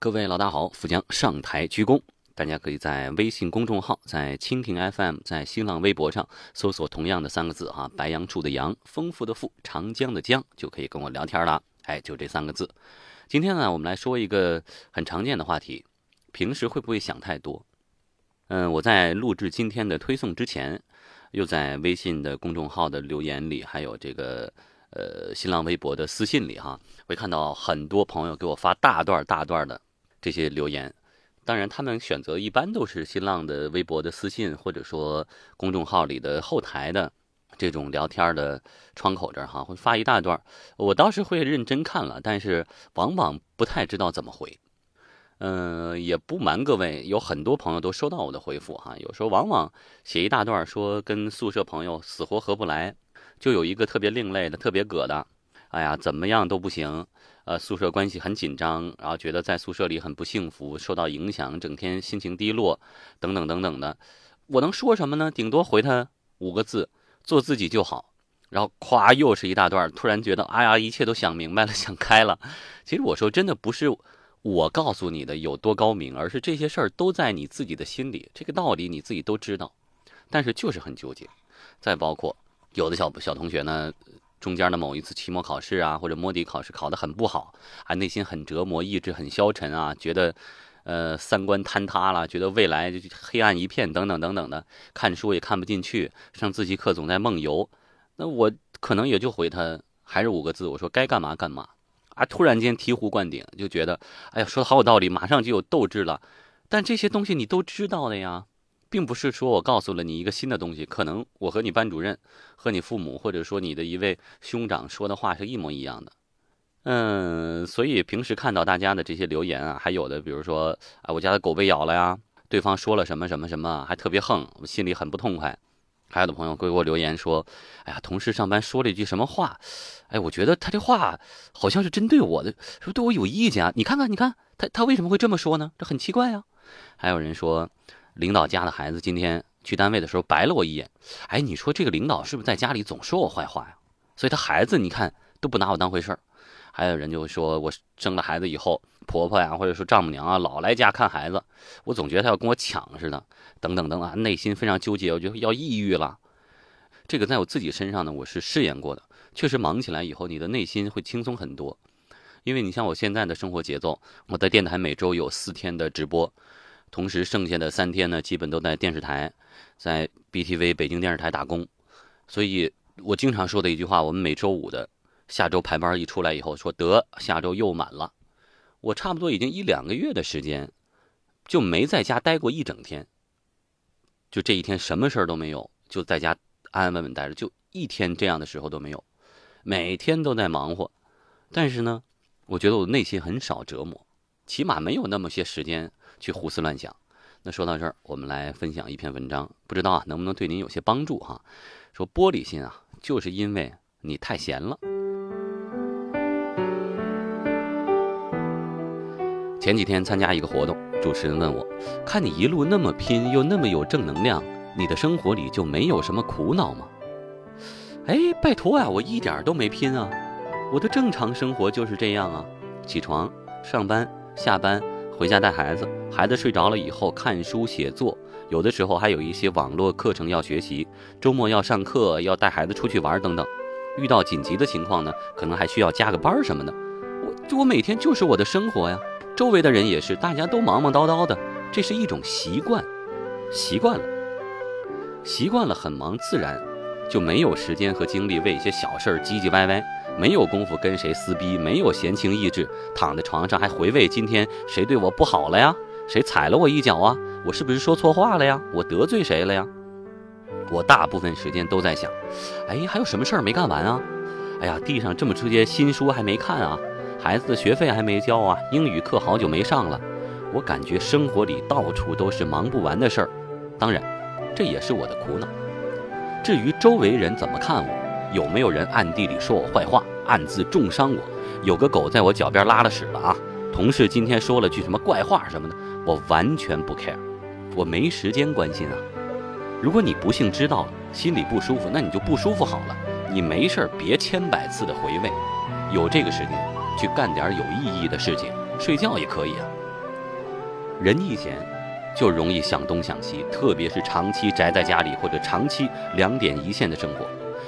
各位老大好，富江上台鞠躬。大家可以在微信公众号、在蜻蜓 FM、在新浪微博上搜索同样的三个字哈，白杨处的杨，丰富的富，长江的江，就可以跟我聊天了。哎，就这三个字。今天呢，我们来说一个很常见的话题：平时会不会想太多？嗯，我在录制今天的推送之前，又在微信的公众号的留言里，还有这个呃新浪微博的私信里哈，会看到很多朋友给我发大段大段的。这些留言，当然他们选择一般都是新浪的微博的私信，或者说公众号里的后台的这种聊天的窗口这儿哈，会发一大段。我倒是会认真看了，但是往往不太知道怎么回。嗯，也不瞒各位，有很多朋友都收到我的回复哈。有时候往往写一大段，说跟宿舍朋友死活合不来，就有一个特别另类的、特别葛的，哎呀，怎么样都不行。呃，宿舍关系很紧张，然后觉得在宿舍里很不幸福，受到影响，整天心情低落，等等等等的。我能说什么呢？顶多回他五个字：做自己就好。然后咵又是一大段，突然觉得哎呀，一切都想明白了，想开了。其实我说真的不是我告诉你的有多高明，而是这些事儿都在你自己的心里，这个道理你自己都知道，但是就是很纠结。再包括有的小小同学呢。中间的某一次期末考试啊，或者摸底考试考得很不好，还内心很折磨，意志很消沉啊，觉得，呃，三观坍塌了，觉得未来就黑暗一片，等等等等的，看书也看不进去，上自习课总在梦游，那我可能也就回他还是五个字，我说该干嘛干嘛，啊，突然间醍醐灌顶，就觉得，哎呀，说的好有道理，马上就有斗志了，但这些东西你都知道的呀。并不是说我告诉了你一个新的东西，可能我和你班主任、和你父母，或者说你的一位兄长说的话是一模一样的。嗯，所以平时看到大家的这些留言啊，还有的比如说啊，我家的狗被咬了呀，对方说了什么什么什么，还特别横，我心里很不痛快。还有的朋友给我留言说，哎呀，同事上班说了一句什么话，哎，我觉得他这话好像是针对我的，是对我有意见啊。你看看，你看他他为什么会这么说呢？这很奇怪呀。还有人说。领导家的孩子今天去单位的时候白了我一眼，哎，你说这个领导是不是在家里总说我坏话呀？所以他孩子你看都不拿我当回事儿。还有人就说我生了孩子以后，婆婆呀或者说丈母娘啊老来家看孩子，我总觉得他要跟我抢似的，等等等等，内心非常纠结，我觉得要抑郁了。这个在我自己身上呢，我是试验过的，确实忙起来以后，你的内心会轻松很多，因为你像我现在的生活节奏，我在电台每周有四天的直播。同时，剩下的三天呢，基本都在电视台，在 BTV 北京电视台打工。所以我经常说的一句话：我们每周五的下周排班一出来以后，说得下周又满了。我差不多已经一两个月的时间，就没在家待过一整天。就这一天什么事儿都没有，就在家安安稳稳待着，就一天这样的时候都没有。每天都在忙活，但是呢，我觉得我内心很少折磨，起码没有那么些时间。去胡思乱想。那说到这儿，我们来分享一篇文章，不知道啊能不能对您有些帮助哈？说玻璃心啊，就是因为你太闲了。前几天参加一个活动，主持人问我：“看你一路那么拼，又那么有正能量，你的生活里就没有什么苦恼吗？”哎，拜托啊，我一点都没拼啊，我的正常生活就是这样啊，起床、上班、下班。回家带孩子，孩子睡着了以后看书写作，有的时候还有一些网络课程要学习，周末要上课，要带孩子出去玩等等。遇到紧急的情况呢，可能还需要加个班什么的。我我每天就是我的生活呀，周围的人也是，大家都忙忙叨叨的，这是一种习惯，习惯了，习惯了很忙，自然就没有时间和精力为一些小事儿唧唧歪歪。没有功夫跟谁撕逼，没有闲情逸致，躺在床上还回味今天谁对我不好了呀？谁踩了我一脚啊？我是不是说错话了呀？我得罪谁了呀？我大部分时间都在想，哎，还有什么事儿没干完啊？哎呀，地上这么这些新书还没看啊？孩子的学费还没交啊？英语课好久没上了。我感觉生活里到处都是忙不完的事儿，当然，这也是我的苦恼。至于周围人怎么看我？有没有人暗地里说我坏话，暗自重伤我？有个狗在我脚边拉了屎了啊！同事今天说了句什么怪话什么的，我完全不 care，我没时间关心啊。如果你不幸知道了，心里不舒服，那你就不舒服好了。你没事儿别千百次的回味，有这个时间去干点有意义的事情，睡觉也可以啊。人一闲，就容易想东想西，特别是长期宅在家里或者长期两点一线的生活，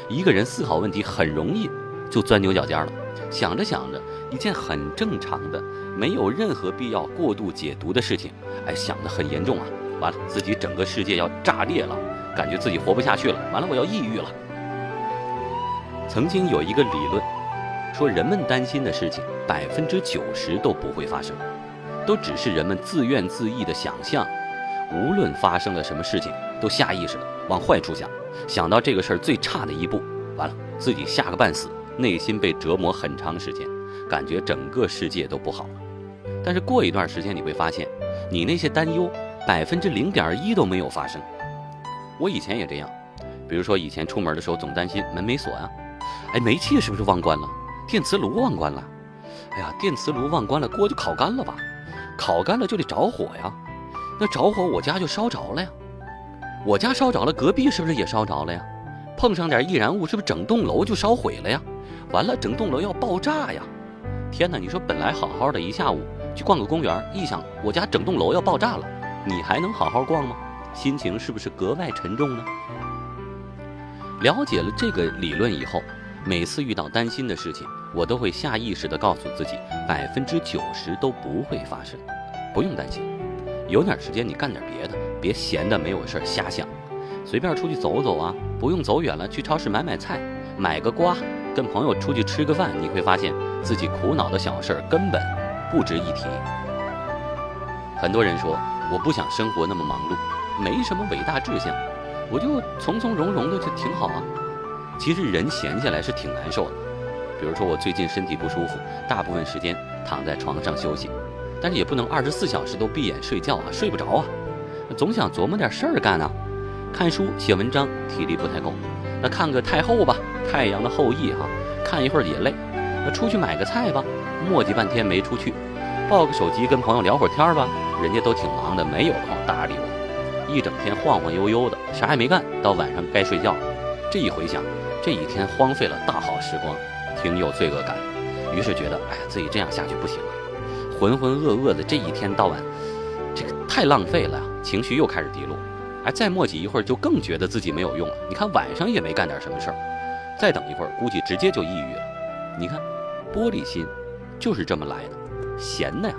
一个人思考问题很容易就钻牛角尖了。想着想着，一件很正常的、没有任何必要过度解读的事情，哎，想得很严重啊！完了，自己整个世界要炸裂了，感觉自己活不下去了。完了，我要抑郁了。曾经有一个理论，说人们担心的事情百分之九十都不会发生，都只是人们自怨自艾的想象。无论发生了什么事情，都下意识的往坏处想，想到这个事儿最差的一步，完了，自己吓个半死，内心被折磨很长时间，感觉整个世界都不好了。但是过一段时间，你会发现，你那些担忧百分之零点一都没有发生。我以前也这样，比如说以前出门的时候总担心门没锁呀。哎，煤气是不是忘关了？电磁炉忘关了？哎呀，电磁炉忘关了，锅就烤干了吧？烤干了就得着火呀，那着火我家就烧着了呀。我家烧着了，隔壁是不是也烧着了呀？碰上点易燃物，是不是整栋楼就烧毁了呀？完了，整栋楼要爆炸呀！天哪，你说本来好好的一下午去逛个公园，一想我家整栋楼要爆炸了，你还能好好逛吗？心情是不是格外沉重呢？了解了这个理论以后。每次遇到担心的事情，我都会下意识地告诉自己，百分之九十都不会发生，不用担心。有点时间你干点别的，别闲的没有事儿瞎想。随便出去走走啊，不用走远了，去超市买买菜，买个瓜，跟朋友出去吃个饭，你会发现自己苦恼的小事儿根本不值一提。很多人说我不想生活那么忙碌，没什么伟大志向，我就从从容容的就挺好啊。其实人闲下来是挺难受的，比如说我最近身体不舒服，大部分时间躺在床上休息，但是也不能二十四小时都闭眼睡觉啊，睡不着啊，总想琢磨点事儿干啊，看书写文章体力不太够，那看个太后吧，《太阳的后裔》哈，看一会儿也累，那出去买个菜吧，磨叽半天没出去，抱个手机跟朋友聊会儿天吧，人家都挺忙的，没有空搭理我，一整天晃晃悠悠的，啥也没干，到晚上该睡觉了，这一回想。这一天荒废了大好时光，挺有罪恶感。于是觉得，哎，自己这样下去不行了，浑浑噩噩的这一天到晚，这个太浪费了呀。情绪又开始低落，哎，再磨叽一会儿就更觉得自己没有用了。你看晚上也没干点什么事儿，再等一会儿估计直接就抑郁了。你看，玻璃心就是这么来的，闲的呀。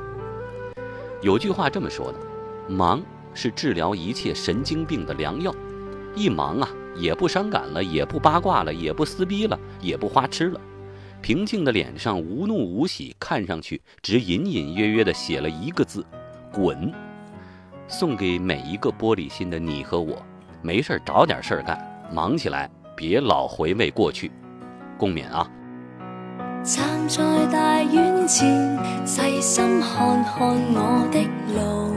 有句话这么说的：忙是治疗一切神经病的良药。一忙啊。也不伤感了，也不八卦了，也不撕逼了，也不花痴了，平静的脸上无怒无喜，看上去只隐隐约约的写了一个字：滚。送给每一个玻璃心的你和我，没事找点事儿干，忙起来，别老回味过去。共勉啊！站在大院前，细心看看我的路，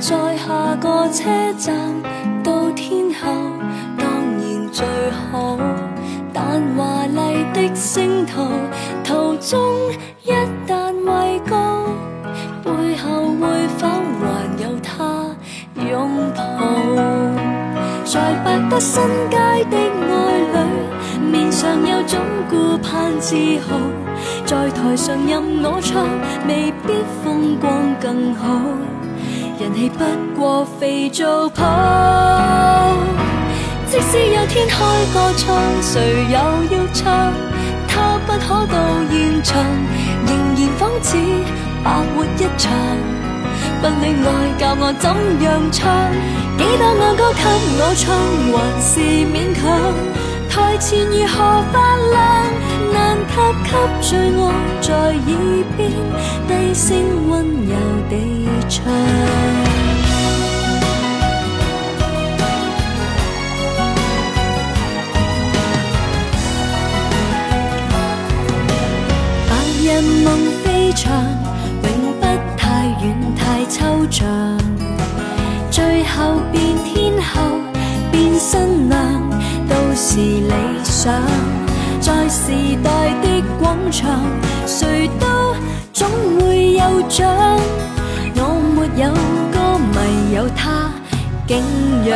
在下个车站到天后。当然最好，但华丽的星途途中一旦畏在百德新街的爱侣，面上有种顾盼自豪，在台上任我唱，未必风光更好，人气不过肥皂泡。即使有天开个唱，谁又要唱？他不可到现场，仍然仿似白活一场。不恋爱教我怎样唱？几多爱歌给我唱，还是勉强。台前如何发亮？难及给最爱在耳边低声温柔地唱。想。在时代的广场，谁都总会有奖。我没有歌迷，有他敬仰。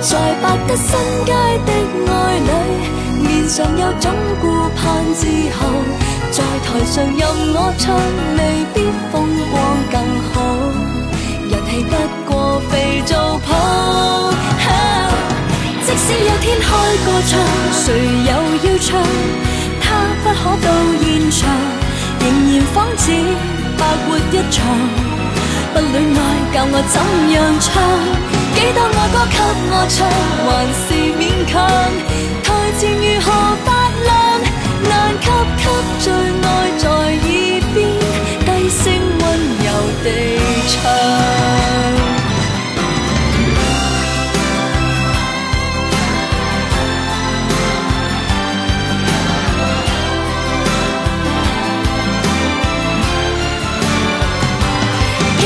在百德新街的爱侣，面上有种顾盼自豪。在台上任我唱，未必天开个唱，谁又要唱？他不可到现场，仍然仿似白活一场。不恋爱教我怎样唱？几多爱歌给我唱，还是勉强。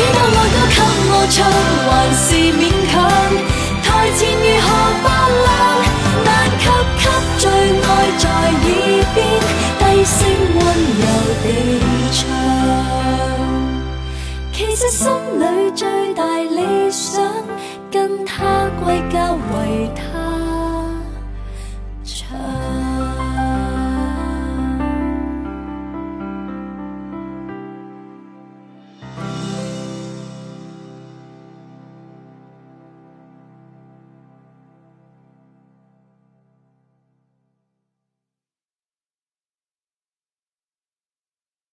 几多爱歌给我唱，还是勉强。台前如何发亮？难给给最爱在耳边低声温柔地唱。其实心里最大理想，跟他归家为他。